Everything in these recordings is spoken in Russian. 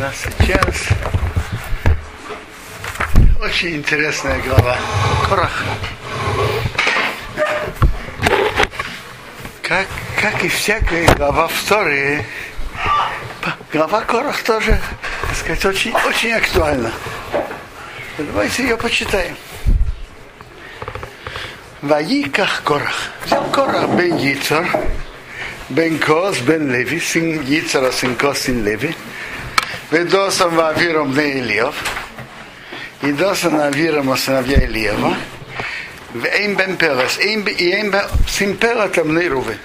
нас сейчас очень интересная глава. Корах. Как, как и всякая глава в Торе, глава Корах тоже, так сказать, очень, очень актуальна. Давайте ее почитаем. Ваиках Корах. Взял Корах бен Йицар, бен Кос, бен Леви, сын Йицара, сын Кос, сын Леви, Ведосом Вавиром бен Ильев, и Досан Авиром сыновья Ильева, Эйм бен Перес, и Эйм бен сын Перета бен Рувы.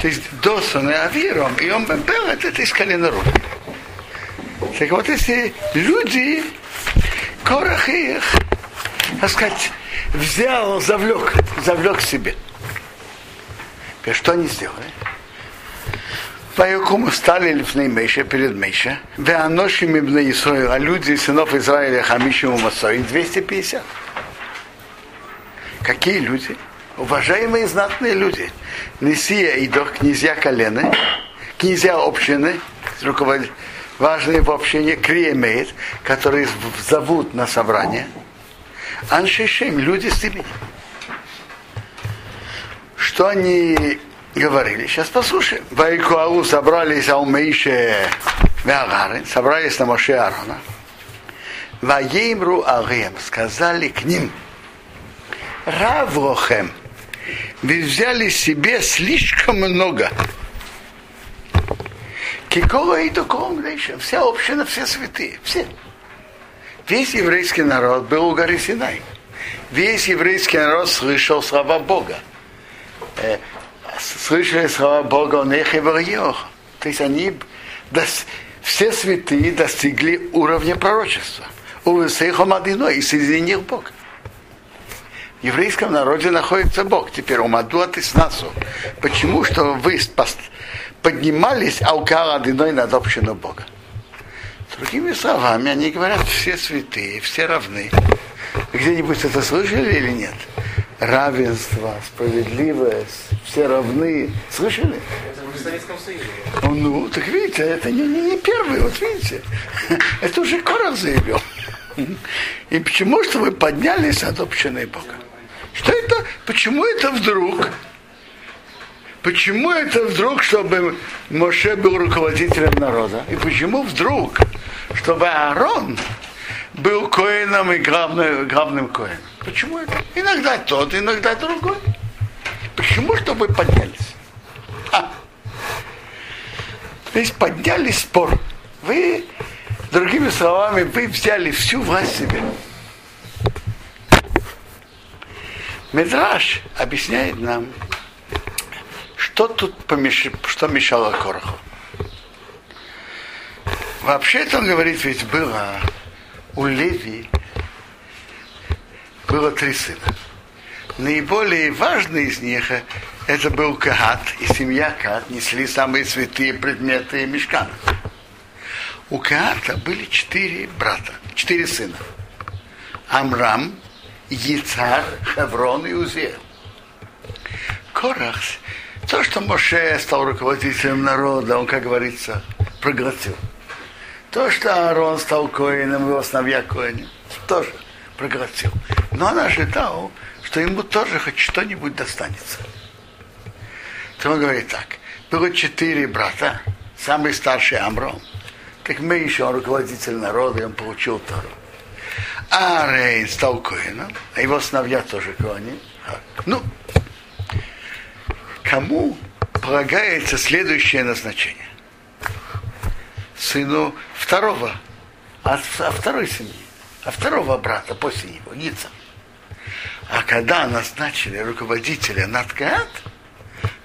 То есть Досан и Авиром, и он бен Перет, это из колена Рувы. Так вот, если люди, Корах их, так сказать, взял, завлек, завлек себе. Что они сделали? Ваякуму стали лифней Мейша перед Мейша, Веаношим ибн Исраил, а люди сынов Израиля Хамишиму Масой, 250. Какие люди? Уважаемые знатные люди. Несия и Дох, князья колены, князья общины, руководитель, важные в общине, Криемейт, которые зовут на собрание. Аншишем, люди с именем. Что они говорили. Сейчас послушаем. Вайкуау собрались Аумейше Веагары, собрались на Моше Аарона. Ваеймру Агем, сказали к ним, Равлохем, вы взяли себе слишком много. Кикола и вся община, все святые, все. Весь еврейский народ был у горы Синай. Весь еврейский народ слышал слова Бога слышали слова Бога них и То есть они, все святые достигли уровня пророчества. У Высейхо Мадино и соединил Бог. В еврейском народе находится Бог. Теперь у Мадуа Тиснасу. Почему? Что вы поднимались аукара одиной над общину Бога. Другими словами, они говорят, все святые, все равны. Где-нибудь это слышали или нет? Равенство, справедливость, все равны. Слышали? Это в Советском Союзе. Ну, так видите, это не, не, не первый, вот видите. Это уже Корах заявил. И почему что вы поднялись от общины Бога? Что это? Почему это вдруг? Почему это вдруг, чтобы Моше был руководителем народа? И почему вдруг, чтобы Аарон был коином и главным, главным коином? Почему это? Иногда тот, иногда другой. Почему, чтобы поднялись? А. То есть подняли спор. Вы, другими словами, вы взяли всю власть себе. Медраж объясняет нам, что тут помеш... что мешало Короху. Вообще-то он говорит, ведь было у Леви было три сына. Наиболее важный из них это был Кахат, и семья Кахат несли самые святые предметы мешкана. У Кахата были четыре брата, четыре сына. Амрам, Яцар, Хеврон и Узел. Корах, то, что Моше стал руководителем народа, он, как говорится, проглотил. То, что Аарон стал коином, его сыновья коинем, тоже проглотил. Но он ожидал, что ему тоже хоть что-нибудь достанется. То он говорит так. Было четыре брата, самый старший Амрон. Как мы еще, он руководитель народа, и он получил Тору. А Рейн стал коином, а его сыновья тоже коини. Ну, кому полагается следующее назначение? Сыну второго, от, от второй семьи а второго брата после него, Ница. А когда назначили руководителя над Каат,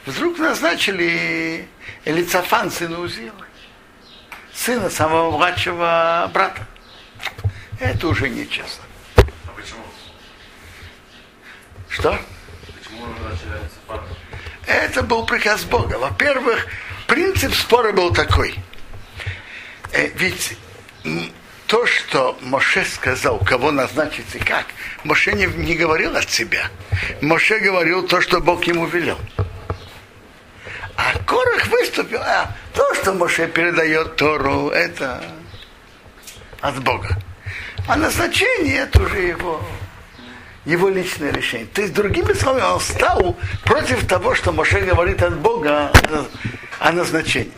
вдруг назначили Элицафан, сына Узила, сына самого младшего брата. Это уже нечестно. А почему? Что? Почему назначили Элицафан? Это был приказ Бога. Во-первых, принцип спора был такой. Э, ведь то, что Моше сказал, кого назначить и как, Моше не, не говорил от себя. Моше говорил то, что Бог ему велел. А Корах выступил, а то, что Моше передает Тору, это от Бога. А назначение это уже его, его личное решение. То есть, другими словами, он стал против того, что Моше говорит от Бога о назначении.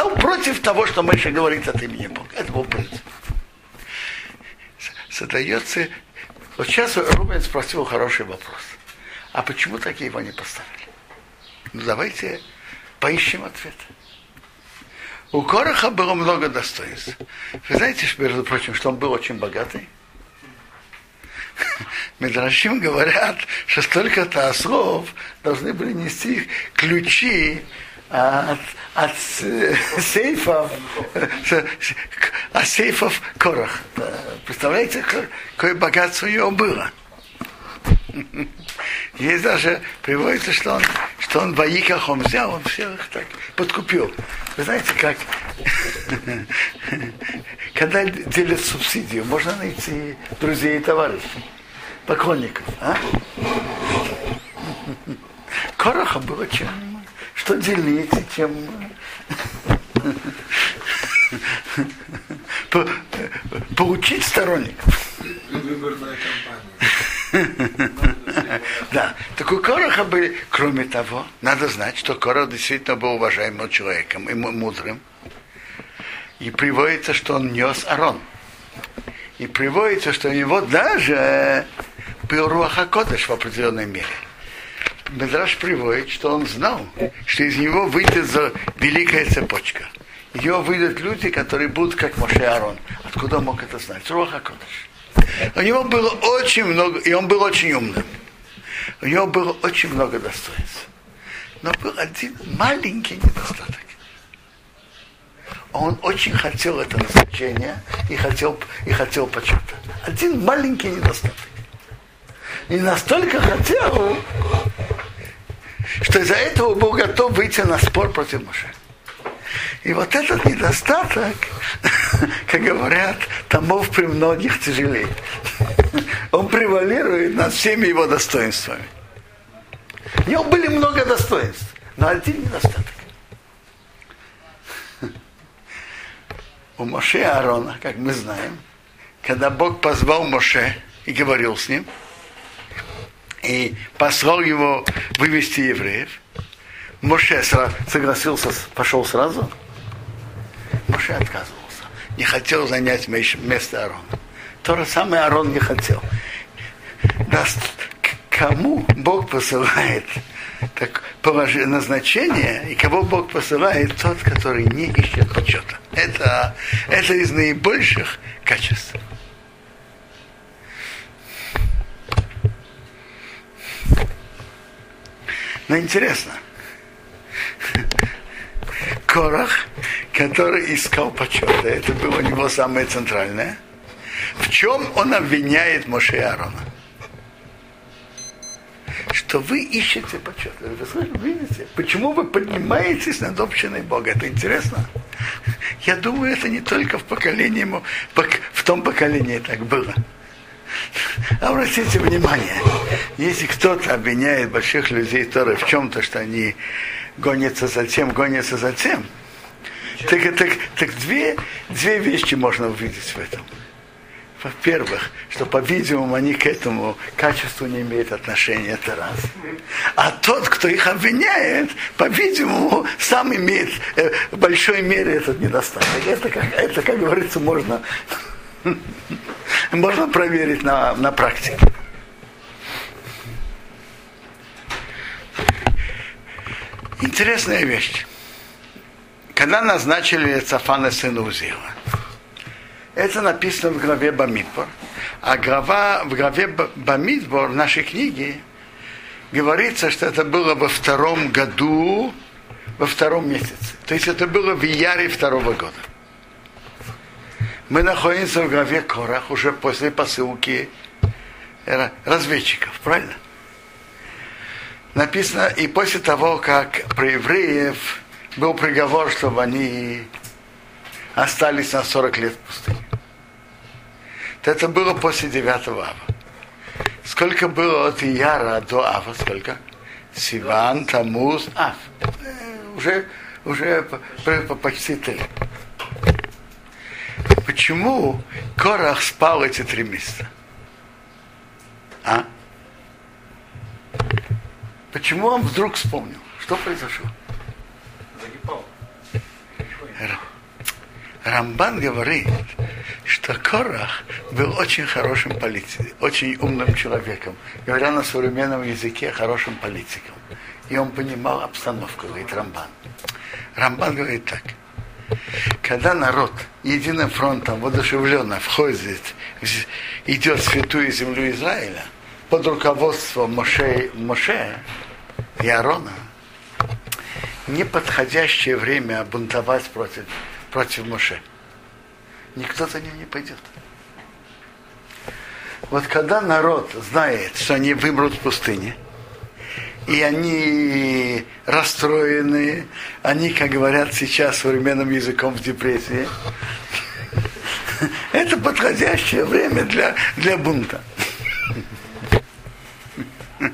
Стал против того, что Моше говорит от имени Бога. Это был принцип. Задается... Вот сейчас Рубен спросил хороший вопрос. А почему такие его не поставили? Ну давайте поищем ответ. У Короха было много достоинств. Вы знаете, между прочим, что он был очень богатый? Медрашим говорят, что столько-то ослов должны были нести ключи от, от сейфов, от сейфов Корах. Представляете, какое богатство у него было? Есть даже, приводится, что он, что он в Аиках он взял, он всех так подкупил. Вы знаете, как, когда делят субсидию, можно найти друзей и товарищей, поклонников. А? Короха было чем, что делить, чем получить сторонников. Выборная кампания. Да. Так у Короха были, кроме того, надо знать, что Корох действительно был уважаемым человеком и мудрым. И приводится, что он нес Арон. И приводится, что у него даже был Руаха Кодыш в определенной мере. Медраж приводит, что он знал, что из него выйдет за великая цепочка. Ее выйдут люди, которые будут как Моше Арон. Откуда он мог это знать? Руаха Кодыш. У него было очень много, и он был очень умным. У него было очень много достоинств. Но был один маленький недостаток. Он очень хотел это назначение и хотел, и хотел почета. Один маленький недостаток. И настолько хотел, что из-за этого был готов выйти на спор против Моше. И вот этот недостаток, как говорят, томов при многих тяжелее. Он превалирует над всеми его достоинствами. У него были много достоинств, но один недостаток. У Моше Аарона, как мы знаем, когда Бог позвал Моше и говорил с ним, и послал его вывести евреев, Моше согласился, пошел сразу. Моше отказывался. Не хотел занять место Аарона. То же самое Аарон не хотел. Даст, кому Бог посылает так, положи, назначение, и кого Бог посылает, тот, который не ищет почета. Это, это из наибольших качеств. Но интересно, Корах, который искал почета, это было у него самое центральное. В чем он обвиняет Моше и Аарона? Что вы ищете почет. Вы видите? Почему вы поднимаетесь над общиной Бога? Это интересно. Я думаю, это не только в поколении, в том поколении так было. Обратите внимание, если кто-то обвиняет больших людей Торы в чем-то, что они гонятся за тем, гонятся за тем, так, так, так две, две вещи можно увидеть в этом. Во-первых, что, по-видимому, они к этому качеству не имеют отношения, это раз. А тот, кто их обвиняет, по-видимому, сам имеет э, в большой мере этот недостаток. Это, как, это как говорится, можно, можно проверить на, на практике. Интересная вещь. Когда назначили Цафана сына Узила, это написано в главе Бамидбор, а глава, в главе Бамидбор в нашей книге говорится, что это было во втором году, во втором месяце. То есть это было в Яре второго года. Мы находимся в главе Корах уже после посылки разведчиков, правильно? Написано, и после того, как про евреев был приговор, чтобы они остались на 40 лет в пустыне. Это было после 9 ава. Сколько было от Ияра до Ава? Сколько? Сиван, Тамуз, Ав. уже, уже почти три. Почему Корах спал эти три месяца? А? Почему он вдруг вспомнил? Что произошло? Загибал. Рамбан говорит, что Корах был очень хорошим политиком, очень умным человеком, говоря на современном языке, хорошим политиком. И он понимал обстановку, говорит Рамбан. Рамбан говорит так. Когда народ единым фронтом воодушевленно входит, идет в святую землю Израиля, под руководством Моше, Моше и Аарона, неподходящее время бунтовать против, против Моше. Никто за ним не пойдет. Вот когда народ знает, что они вымрут в пустыне, и они расстроены, они, как говорят сейчас современным языком, в депрессии, это подходящее время для, для бунта.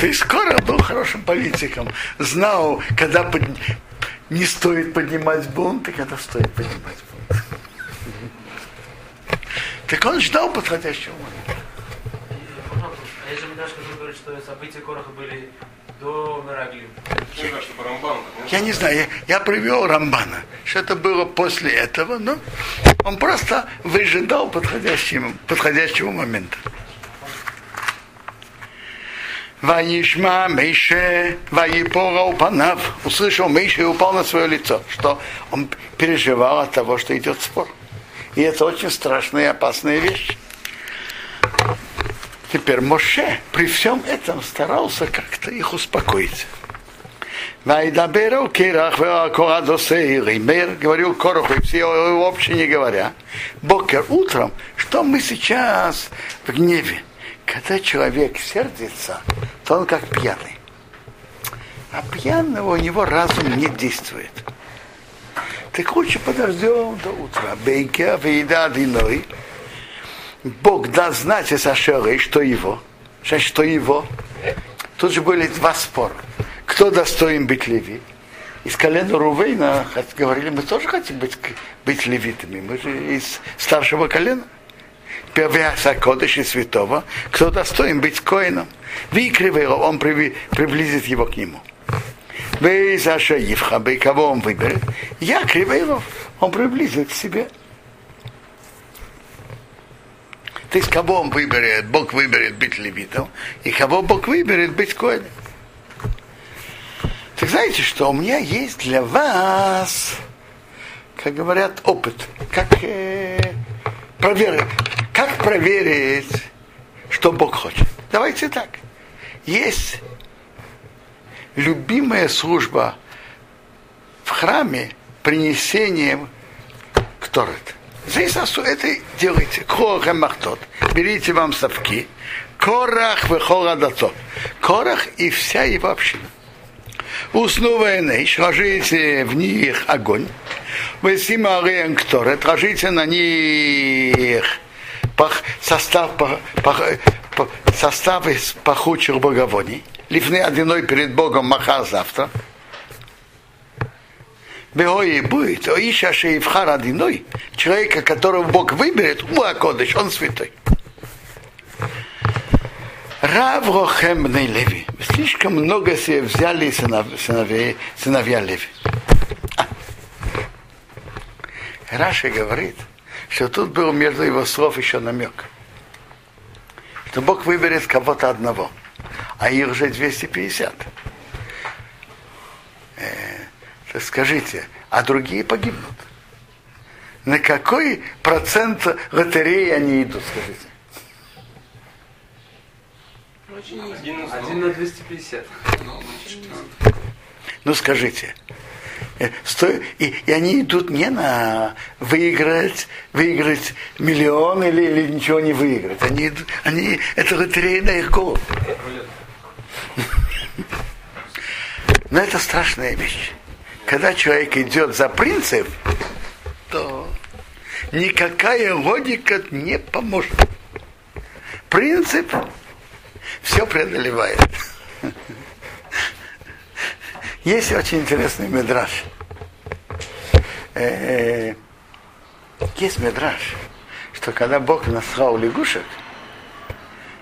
Есть скоро был хорошим политиком, знал, когда под... не стоит поднимать бунт, и когда стоит поднимать бунт. Так он ждал подходящего момента. А есть же Медаш, который говорит, что события Короха были до Мераглим. Я не знаю, я, я привел Рамбана, что это было после этого, но он просто выжидал подходящего, подходящего момента. Ваишма Мейше, Ваипора Упанав. Услышал Мейше и упал на свое лицо, что он переживал от того, что идет спор. И это очень страшная и опасная вещь. Теперь Моше при всем этом старался как-то их успокоить. Вайдаберу Кирах Корадосейример, говорил Короху, и все вообще не говоря. Бокер утром, что мы сейчас в гневе. Когда человек сердится, то он как пьяный. А пьяного у него разум не действует. Так лучше подождем до утра. Бейка, вейда, диной. Бог даст знать из Ашеры, что его. Что его. Тут же были два спора. Кто достоин быть леви? Из колена Рувейна говорили, мы тоже хотим быть, быть левитами. Мы же из старшего колена. Первяса Кодыш и Святого, кто достоин быть коином. Выкривый он приблизит его к нему. Вы за Шаифха, кого он выберет? Я Кривейлов, он приблизит к себе. То есть кого он выберет, Бог выберет быть левитом, и кого Бог выберет быть коином. Так знаете, что у меня есть для вас, как говорят, опыт, как э, проверить, как проверить, что Бог хочет. Давайте так. Есть любимая служба в храме принесением кторет. Здесь это делайте. Корах махтот. Берите вам совки. Корах выхора дацо. Корах и вся его община. Уснувая нейш, ложите в них огонь. Вы симариен кторет, ложите на них пах, состав, пах, пах, состав из пахучих боговодий. Лифны одиной перед Богом маха завтра. Бегой будет, о Иша Шеевхар одиной, человека, которого Бог выберет, Уакодыш, он святой. Рав Рохем Леви. Слишком много себе взяли сыновья, сыновья Леви. А. Говорит, что тут был между его слов еще намек. Что Бог выберет кого-то одного, а их уже 250. Э, скажите, а другие погибнут. На какой процент лотереи они идут, скажите? Один на 250. Ну скажите, э, и, и они идут не на выиграть, выиграть миллион или, или ничего не выиграть. Они, они это лотерея на их голову. Но это страшная вещь. Когда человек идет за принцип, то никакая логика не поможет. Принцип все преодолевает. Есть очень интересный медраж. Э, есть медраж, что когда Бог насрал лягушек,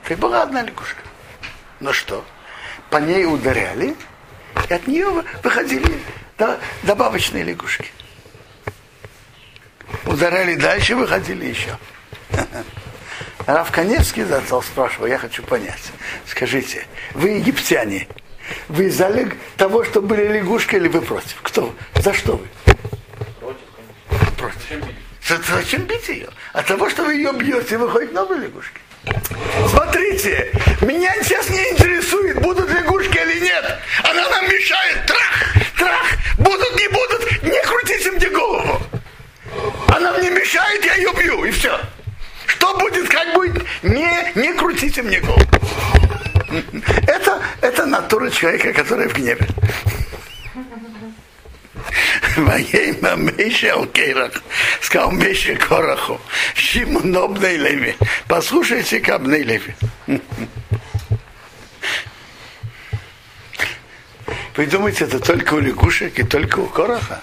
так была одна лягушка. Ну что? По ней ударяли, и от нее выходили добавочные лягушки. Ударяли дальше, выходили еще. Раф Каневский зацел спрашивал, я хочу понять. Скажите, вы египтяне, вы за того, что были лягушки, или вы против? Кто? За что вы? Против, Против. Зачем бить ее? От того, что вы ее бьете, выходят новые лягушки. Смотрите, меня сейчас не интересует, будут лягушки или нет. Она нам мешает. Трах, трах, будут, не будут, не крутите мне голову. Она мне мешает, я ее бью, и все. Что будет, как будет, не, не крутите мне голову. Это, это натура человека, который в гневе. Воейма Мейше Алкейрах, сказал Мейше Кораху, Шимон Обней Леви. Послушайте к Обней Леви. Вы думаете, это только у лягушек и только у Короха?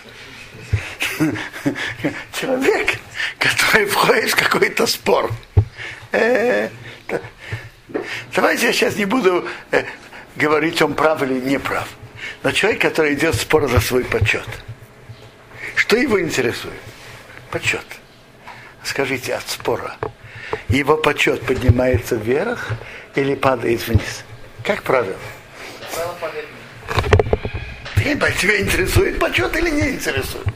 Человек, который входит в какой-то спор. Э, давайте я сейчас не буду э, говорить, он прав или не прав. Но человек, который идет в спор за свой почет. Что его интересует? Почет. Скажите, от спора его почет поднимается вверх или падает вниз? Как правило? Тебя интересует почет или не интересует?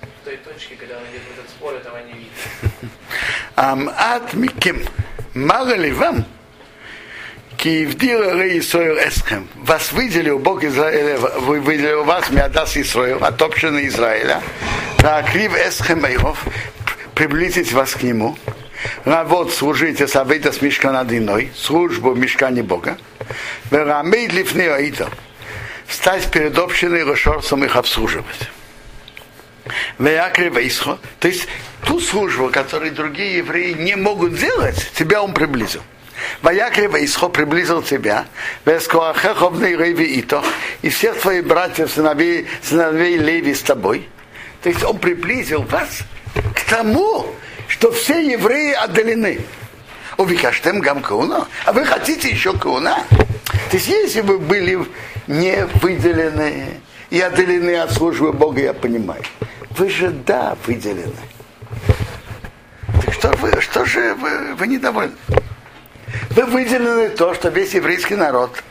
В той точке, когда он идет в этот спор, этого не видно. Амат миким. Мало ли вам, Киевдира Исраил Эсхем. Вас выделил Бог Израиля, вы выделил вас, Миадас Исраил, от общины Израиля. Крив Эсхем Эйхов, приблизить вас к нему. Равот служите савейта с мешкана иной, службу в мешкане Бога. Верамейд лифны аита. Встать перед общиной Рошорсом их обслуживать. Веякри Вейсхо. То есть ту службу, которую другие евреи не могут делать, тебя он приблизил. Ваякрева Исхо приблизил тебя, Вескоахеховный Реви Ито, и всех твоих братьев, сыновей, сыновей Леви с тобой. То есть он приблизил вас к тому, что все евреи отдалены. Увикаштем гам кауна. А вы хотите еще кауна? То есть если вы были не выделены и отдалены от службы Бога, я понимаю. Вы же, да, выделены. Так что, вы, что же вы, вы недовольны? Вы выделены то, что весь еврейский народ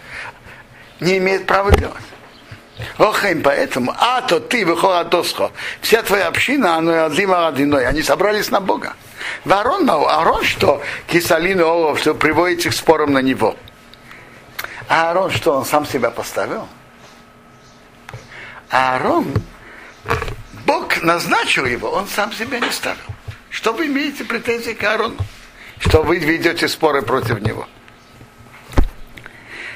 не имеет права делать. Охайм, поэтому, а то ты досхо, вся твоя община, она одима одиной, они собрались на Бога. Ворон, Аарон, что кисалин олов, что приводите к спорам на него. А Аарон, что он сам себя поставил? А Аарон, Бог назначил его, он сам себя не ставил. Что вы имеете претензии к Аарону? что вы ведете споры против него.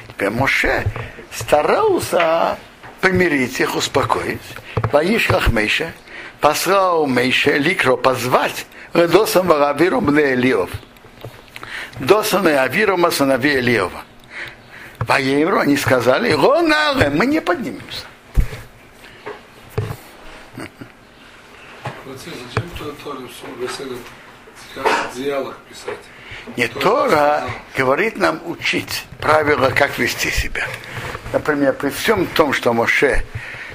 Теперь Моше старался помирить их, успокоить. Ваишках Мейша послал Мейша Ликро позвать Досам Варавиру Мне Элиов. Досам и Авирома сыновей Элиова. Воемру они сказали, Ронале, мы не поднимемся. Зачем Тора в диалог писать? Не Тора говорит нам учить правила, как вести себя. Например, при всем том, что Моше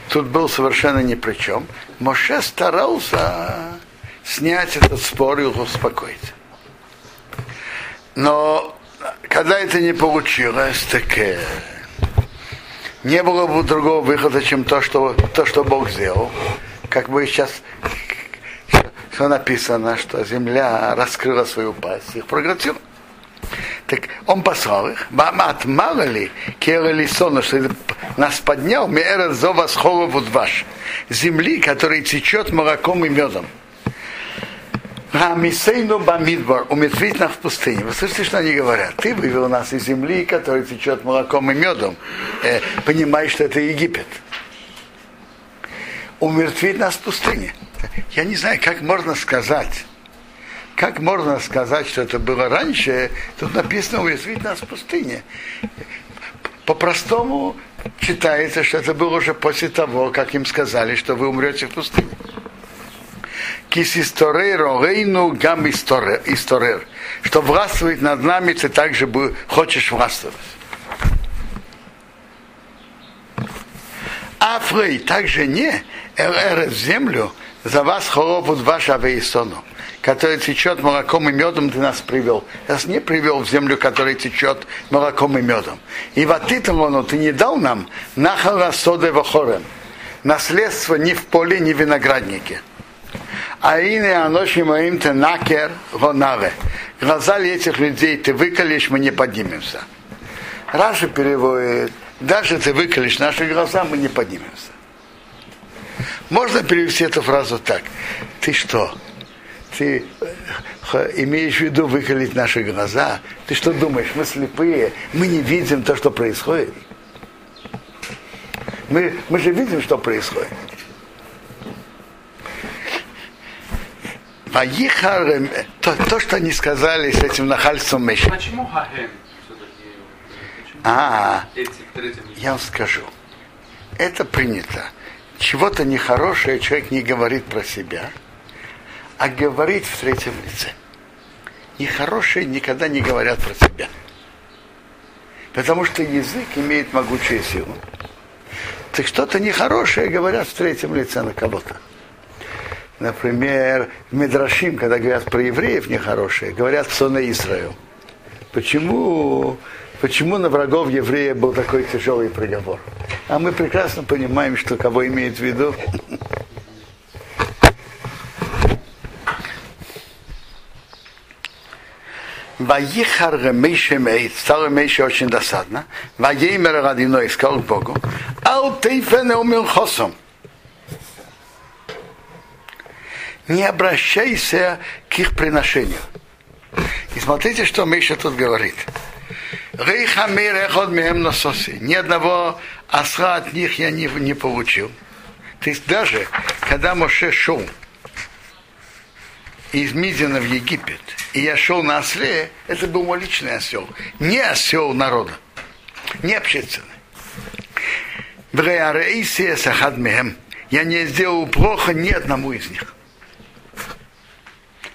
тут был совершенно ни при чем, Моше старался снять этот спор и успокоить. Но когда это не получилось, так э, не было бы другого выхода, чем то, что, то, что Бог сделал. Как бы сейчас что написано, что земля раскрыла свою пасть, их проглотила. Так он послал их. Бамат, мало ли, керали сон, что нас поднял, мера зова с ваш. Земли, которая течет молоком и медом. Рамисейну бамидбар, умертвить нас в пустыне. Вы слышите, что они говорят? Ты вывел нас из земли, которая течет молоком и медом. Э, понимаешь, что это Египет. Умертвить нас в пустыне я не знаю, как можно сказать как можно сказать, что это было раньше? Тут написано уязвить нас в пустыне. По-простому читается, что это было уже после того, как им сказали, что вы умрете в пустыне. Кисисторер, рейну гам исторер. Что властвует над нами, ты также хочешь властвовать. Афрей также не эр в землю, за вас холопут ваш авеисону, который течет молоком и медом, ты нас привел. Нас не привел в землю, которая течет молоком и медом. И в Атитамону ты не дал нам нахала соды вахорем. Наследство ни в поле, ни в винограднике. А ине аноши моим ты накер гонаве. Глаза ли этих людей ты выколешь, мы не поднимемся. Раша переводит, даже ты выколешь наши глаза, мы не поднимемся. Можно перевести эту фразу так. Ты что? Ты э, имеешь в виду выколить наши глаза? Ты что думаешь, мы слепые, мы не видим то, что происходит? Мы, мы же видим, что происходит. Ваихар, э, то, то, что они сказали с этим нахальством Меша. Почему Хахем А, я вам скажу. Это принято чего-то нехорошее человек не говорит про себя, а говорит в третьем лице. Нехорошие никогда не говорят про себя. Потому что язык имеет могучую силу. Так что-то нехорошее говорят в третьем лице на кого-то. Например, в Медрашим, когда говорят про евреев нехорошие, говорят Соне Израил. Почему почему на врагов еврея был такой тяжелый приговор. А мы прекрасно понимаем, что кого имеет в виду. Ваихар Мейше Мейт, стало Мейше очень досадно. Ваеймер Радино искал к Богу. Ал Тейфене умил хосом. Не обращайся к их приношению. И смотрите, что Мейша тут говорит. Ни одного осла от них я не, не получил. То есть даже когда Моше шел из Мидина в Египет, и я шел на осле, это был мой личный осел. Не осел народа, не общественный. Я не сделал плохо ни одному из них.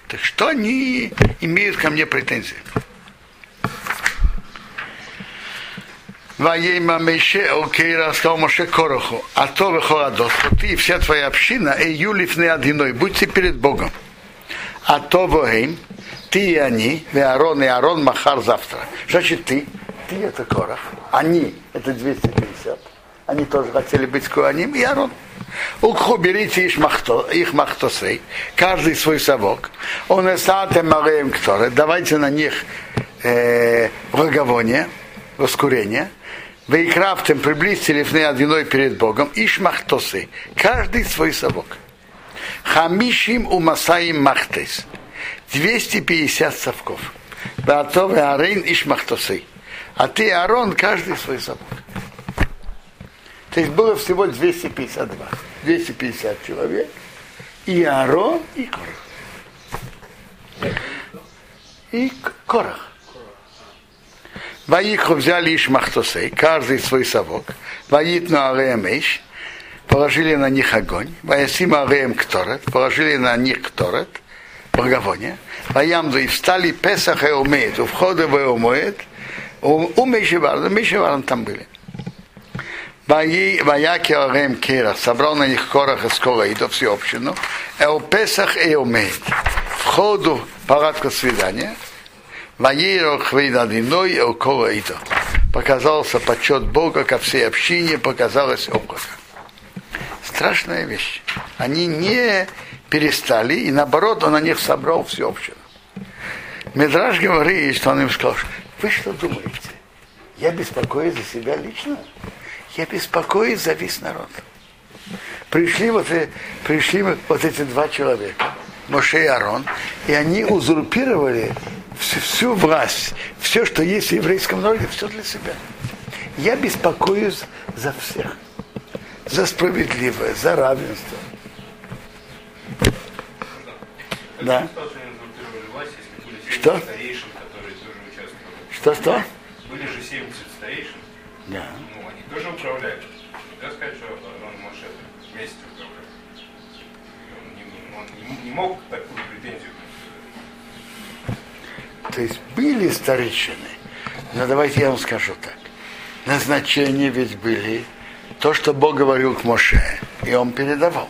Так что они имеют ко мне претензии? Ваейма Мейше Окейра сказал Моше Короху, а то выходот, ты и вся твоя община, и юлифны одиной, будьте перед Богом. А то воим, ты и они, и Аарон, и Аарон Махар завтра. Значит, ты, ты это Корох, они, это 250. Они тоже хотели быть Куаним, и Аарон. Укху берите их, махто, их махтосей, каждый свой совок. Он эсате мареем кто давайте на них э, благовоние, воскурение – вы крафтем приблизьте лифны одиной перед Богом, ишмахтосы, каждый свой совок. Хамишим у Масаим Махтес. 250 совков. Баатов и Арейн ишмахтосы. А ты, Арон, каждый свой совок. То есть было всего 252. 250 человек. И Арон, и Корах. И Корах. Ваиху взяли Ишмахтосей, каждый свой совок. Ваитну Ареем Иш, положили на них огонь. Ваясима Ареем Кторет, положили на них Кторет, благовоние. Ваямду и встали Песах и умеет, у входа в умеет, у Мешеварна, Мешеварна там были. Ваяки Ареем Кера, собрал на них Корах из Колаида, всю общину. Эл Песах и умеет. Входу палатка свидания, Показался почет Бога ко всей общине, показалось облако. Страшная вещь. Они не перестали, и наоборот, он на них собрал всю общину. Медраж говорит, что он им сказал, вы что думаете? Я беспокоюсь за себя лично? Я беспокоюсь за весь народ. Пришли вот, пришли вот эти два человека, Моше и Арон, и они узурпировали всю, всю власть, все, что есть в еврейском народе, все для себя. Я беспокоюсь за всех. За справедливое, за равенство. Да. Что? Что-что? Были же 70 старейшин, Да. ну, они тоже управляли. Нельзя сказать, что он Моше вместе управлял. Он не, он не- не мог такую претензию. То есть были старейшины. Но давайте я вам скажу так. Назначения ведь были то, что Бог говорил к Моше, и он передавал.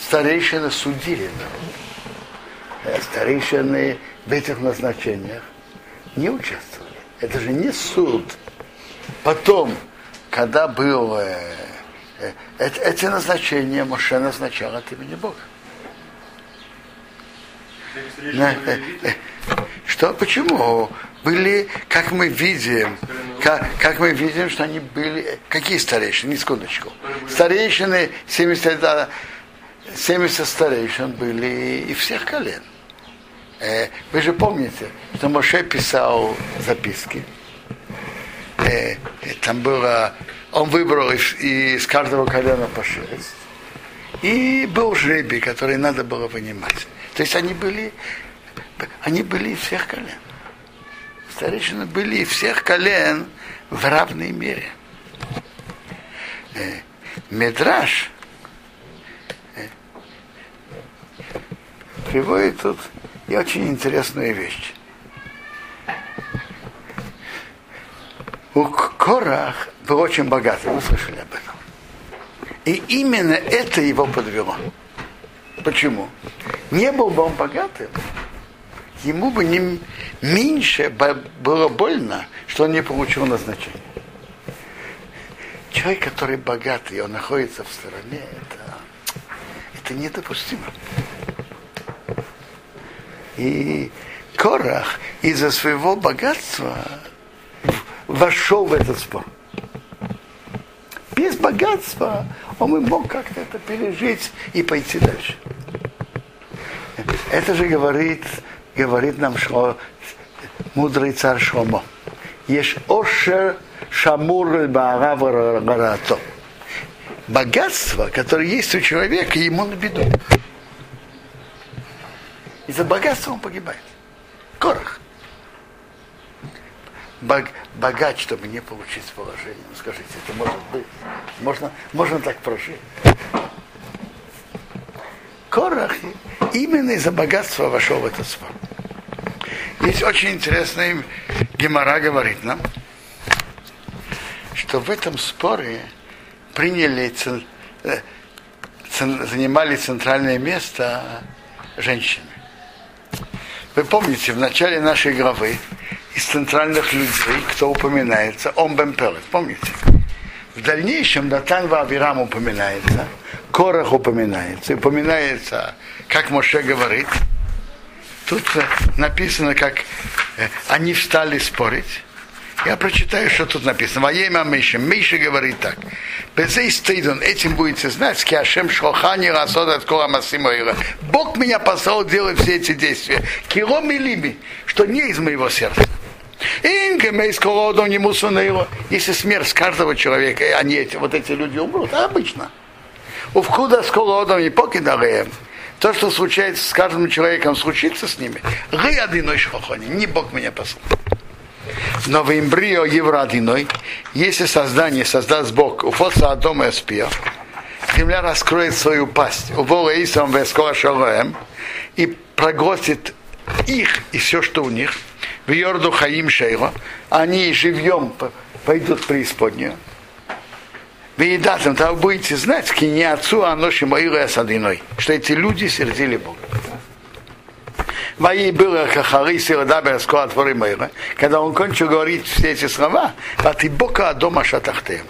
Старейшины судили народ. Э, Старейшины в этих назначениях не участвовали. Это же не суд. Потом, когда был э, э, эт- эти назначения Моше назначал от имени Бога. Да, Что? Почему? Были, как мы видим, как, как мы видим, что они были... Какие старейшины? Не секундочку. Старейшины, 70, да, 70 старейшин были и всех колен. Э, Вы же помните, что Моше писал записки. Э, э, Там было... Он выбрал из, из каждого колена по шесть. И был жребий, который надо было вынимать. То есть они были, они были из всех колен. Старейшины были из всех колен в равной мере. Э, Медраж э, приводит тут и очень интересную вещь. У Корах был очень богатый, вы слышали об этом. И именно это его подвело. Почему? Не был бы он богатым, ему бы не меньше было больно, что он не получил назначение. Человек, который богатый, он находится в стороне, это, это недопустимо. И Корах из-за своего богатства вошел в этот спор. Без богатства он бы мог как-то это пережить и пойти дальше. Это же говорит, говорит нам Шло, мудрый царь Шломо. Ешь ошер шамур барато. Богатство, которое есть у человека, ему на беду. Из-за богатства он погибает. Корах. Бог, богат, чтобы не получить положение. Ну, скажите, это может быть? Можно, можно так прожить? Корах именно из-за богатства вошел в этот спор. Есть очень интересный Гемора говорит нам, что в этом споре приняли, э, занимали центральное место женщины. Вы помните, в начале нашей главы из центральных людей, кто упоминается, он Бемпелет, помните? В дальнейшем Датан Вавирам упоминается, Корах упоминается, упоминается, как Моше говорит. Тут э, написано, как э, они встали спорить. Я прочитаю, что тут написано. Воема Миша. Миша говорит так. Безей стыдон, этим будете знать, Киашем Шохани Расод от Кола. Бог меня послал делать все эти действия. Килом и либи, что не из моего сердца. Если смерть каждого человека, они эти, вот эти люди умрут, а обычно. У входа с колодом и покидареем. То, что случается с каждым человеком, случится с ними. Гы одиной шхохони. Не Бог меня послал. Но в эмбрио евроодиной, если создание создаст Бог, у фоса дома эспия, земля раскроет свою пасть, у Бога Исам Вескола Шалоем, и проглотит их и все, что у них, в Йорду Хаим Шейла, они живьем пойдут в преисподнюю. Едатым, тогда вы будете знать, кине отцу, а ноши мои садиной, что эти люди сердили Бога. Мои было хахары сирадабер скоро отворы моира. Когда он кончил говорить все эти слова, а ты бока дома шатахтем.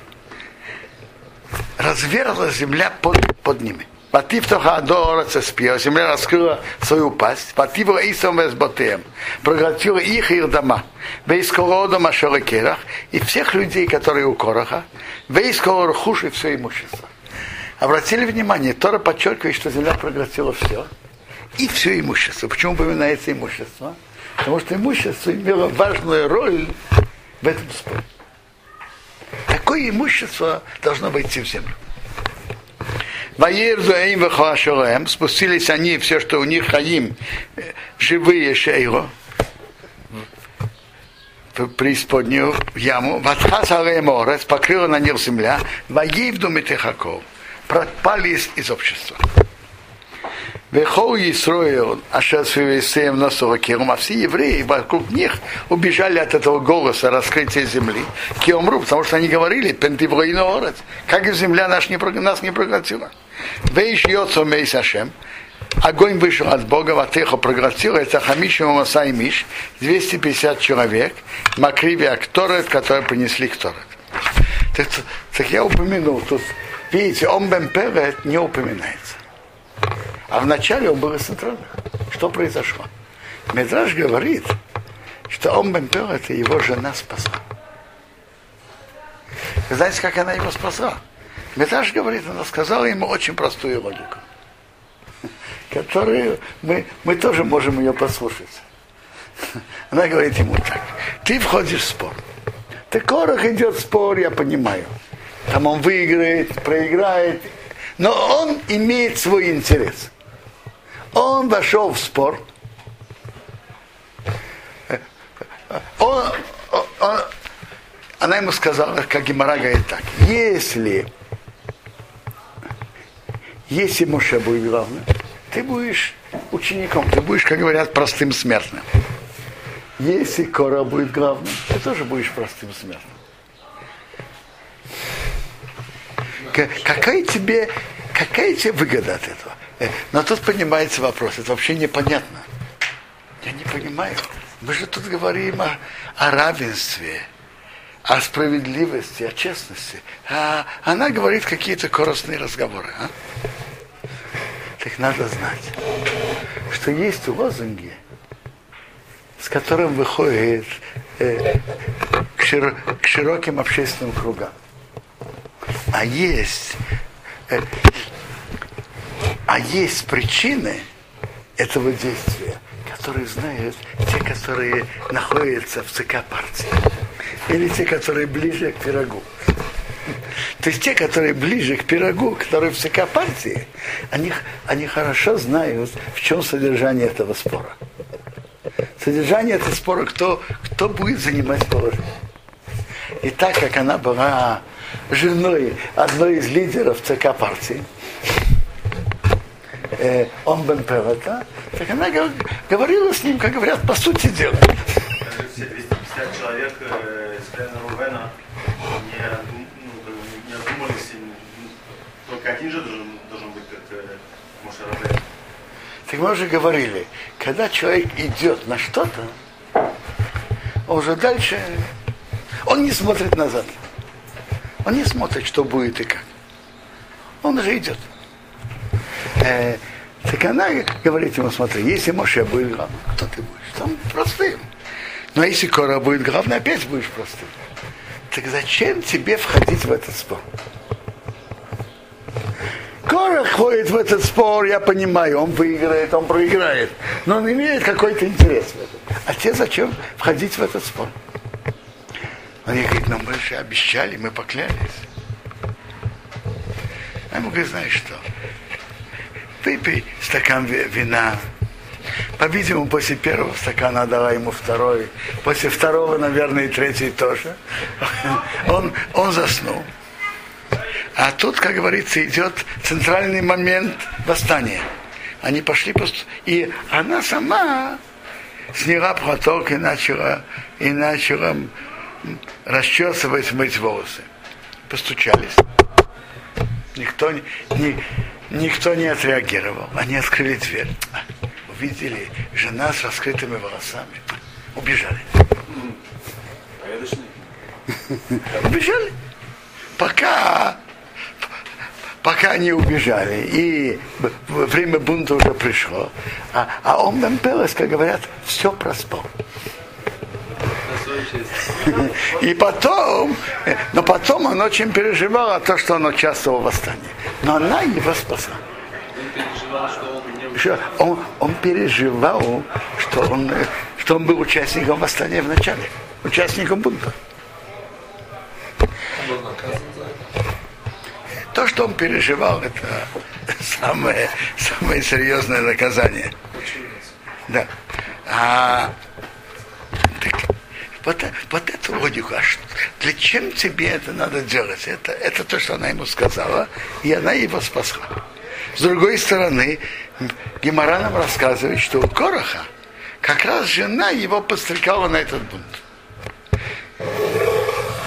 Разверзла земля под, под ними. Патифтоха до ораца спия, земля раскрыла свою пасть, пативла Исам Весботеем, проглотила их и их дома, вейского дома Шаракерах, и всех людей, которые у Короха, вейского Рхуш и все имущество. Обратили внимание, Тора подчеркивает, что земля проглотила все, и все имущество. Почему упоминается имущество? Потому что имущество имело важную роль в этом споре. Какое имущество должно войти в землю? Ваерзуэйм Вахашалаем, спустились они, все, что у них хаим, э, живые шейро, в преисподнюю яму, Ватхасале море, покрыла на них земля, Ваевду Метехаков, пропали из общества. Вехол Исроил, Ашер Свивесеем Носова Кирум, а все евреи вокруг них убежали от этого голоса раскрытия земли. Киомру, потому что они говорили, Пентивроино Орец, как и земля наш не, нас не проглотила. Вейш Йоцо Мейс Ашем, огонь вышел от Бога, Ватехо проглотил, это Хамиши Мамаса и Миш, 250 человек, Макриви Акторет, которые принесли Кторет. Так, так я упомянул, тут, видите, Омбен Перет не упоминается. А вначале он был из центральных. Что произошло? Медраж говорит, что он Бемпер это его жена спасла. Знаете, как она его спасла? Медраж говорит, она сказала ему очень простую логику, которую мы, мы тоже можем ее послушать. Она говорит ему так, ты входишь в спор. Ты корох идет в спор, я понимаю. Там он выиграет, проиграет, но он имеет свой интерес. Он вошел в спор. Он, он, она ему сказала, как Гимара говорит так, если, если Моше будет главным, ты будешь учеником, ты будешь, как говорят, простым смертным. Если Кора будет главным, ты тоже будешь простым смертным. Какая тебе, какая тебе выгода от этого? Э, но тут поднимается вопрос, это вообще непонятно. Я не понимаю. Мы же тут говорим о, о равенстве, о справедливости, о честности. А она говорит какие-то коростные разговоры. А? Так надо знать, что есть лозунги, с которым выходит э, к, широ, к широким общественным кругам. А есть э, а есть причины этого действия, которые знают те, которые находятся в ЦК партии. Или те, которые ближе к пирогу. То есть те, которые ближе к пирогу, которые в ЦК партии, они, они хорошо знают, в чем содержание этого спора. Содержание этого спора, кто, кто будет занимать положение. И так как она была женой одной из лидеров ЦК партии, э, он Бен Певета, так она говорила с ним, как говорят, по сути дела. Все 250 человек э, из плена Рувена не, ну, не одумались, только один же должен, должен быть как э, Моше Так мы уже говорили, когда человек идет на что-то, он уже дальше, он не смотрит назад. Он не смотрит, что будет и как. Он уже идет. Э, так она говорит ему, смотри, если Моше будет главным, кто ты будешь? Там простым. Но если Кора будет главным, опять будешь простым. Так зачем тебе входить в этот спор? Кора входит в этот спор, я понимаю, он выиграет, он проиграет. Но он имеет какой-то интерес в этом. А тебе зачем входить в этот спор? Он ей говорит, нам больше обещали, мы поклялись. А ему говорит, знаешь что, выпей стакан вина. По-видимому, после первого стакана дала ему второй. После второго, наверное, и третий тоже. Он, он заснул. А тут, как говорится, идет центральный момент восстания. Они пошли просто... И она сама сняла платок и начала, и начала расчесывать, мыть волосы. Постучались. Никто не, Никто не отреагировал. Они открыли дверь. Увидели жена с раскрытыми волосами. Убежали. Убежали. Пока пока они убежали, и время бунта уже пришло, а, а он Пелес, как говорят, все проспал. И потом, но потом он очень переживал то, что он участвовал в восстании. Но она его спасла. Он, он переживал, что он, что он был участником восстания в начале, участником бунта. То, что он переживал, это самое, самое серьезное наказание. Да. А, вот, вот эту логику, а что, для чем тебе это надо делать? Это, это то, что она ему сказала, и она его спасла. С другой стороны, Гемора нам рассказывает, что у Короха как раз жена его подстрекала на этот бунт.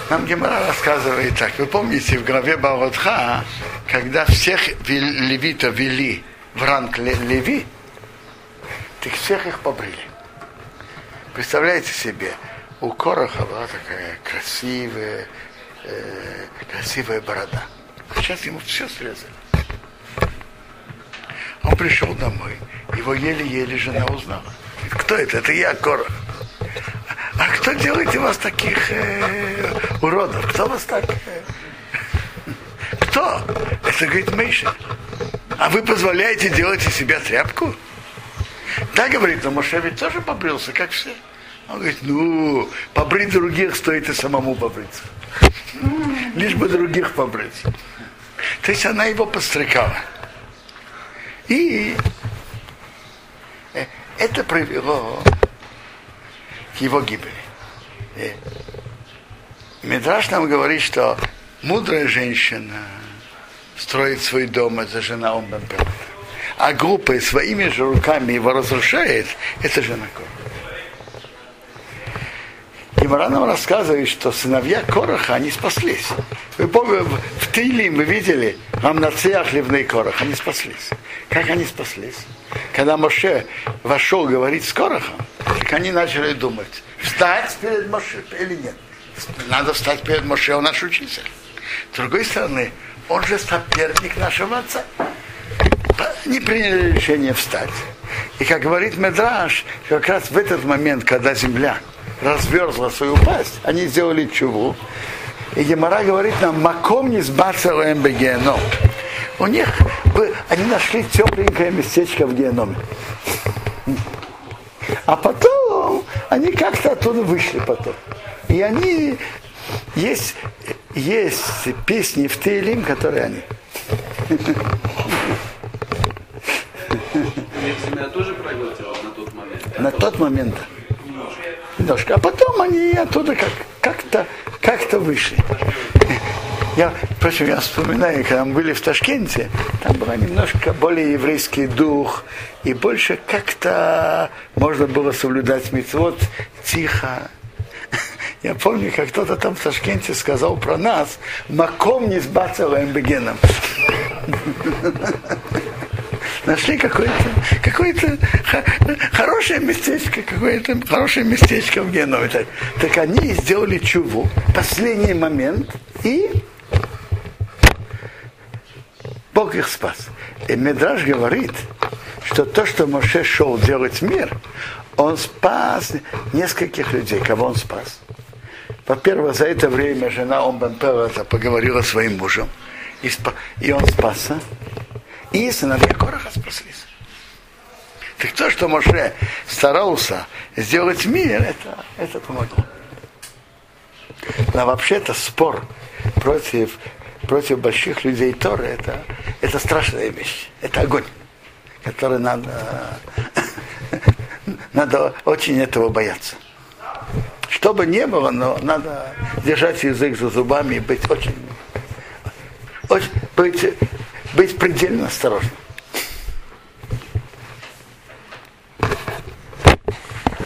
Нам Гемора рассказывает так. Вы помните, в главе Бавадха, когда всех левитов вели в ранг леви, так всех их побрили. Представляете себе, у Короха была такая красивая, э, красивая борода. Сейчас ему все срезали. Он пришел домой, его еле-еле жена узнала. Кто это? Это я, Корох. А кто делает вас таких э, уродов? Кто вас так... Э, кто? Это, говорит, Мейша. А вы позволяете делать из себя тряпку? Да, говорит, но Моше ведь тоже побрился, как все. Он говорит, ну, побрить других стоит и самому побриться. Лишь бы других побрить. То есть она его подстрекала. И э, это привело к его гибели. И э, Медраж нам говорит, что мудрая женщина строит свой дом, это жена Умбампера. А группа своими же руками его разрушает, это жена Кора. Гимара нам рассказывает, что сыновья Короха, они спаслись. Вы помните, в Тиле мы видели, вам на цеях ливный Корох, они спаслись. Как они спаслись? Когда Моше вошел говорить с Корохом, так они начали думать, встать перед Моше или нет. Надо встать перед Моше, он наш учитель. С другой стороны, он же соперник нашего отца. Не приняли решение встать. И как говорит Медраж, как раз в этот момент, когда земля разверзла свою пасть, они сделали чуву. И Гемора говорит нам, маком не сбацал но У них, они нашли тепленькое местечко в геноме. А потом они как-то оттуда вышли потом. И они есть, есть песни в Тейлим, которые они. Земля тоже проглотила на тот момент? На тот момент, да немножко. А потом они оттуда как, как-то как-то вышли. Я, впрочем, я вспоминаю, когда мы были в Ташкенте, там был немножко более еврейский дух, и больше как-то можно было соблюдать митцвот тихо. Я помню, как кто-то там в Ташкенте сказал про нас, маком не с бацелаем бегеном нашли какое-то какое хорошее местечко, какое-то хорошее местечко в Генове. Так, так они сделали чуву, последний момент, и Бог их спас. И Медраж говорит, что то, что Моше шел делать мир, он спас нескольких людей. Кого он спас? Во-первых, за это время жена Омбан поговорила с своим мужем, и, спа- и он спасся. И сыновья Короха спаслись. Так то, что Моше старался сделать мир, это, это помогло. Но вообще-то спор против, против больших людей Торы это, это страшная вещь. Это огонь, который надо, надо очень этого бояться. Что бы ни было, но надо держать язык за зубами и быть очень, очень быть быть предельно осторожным.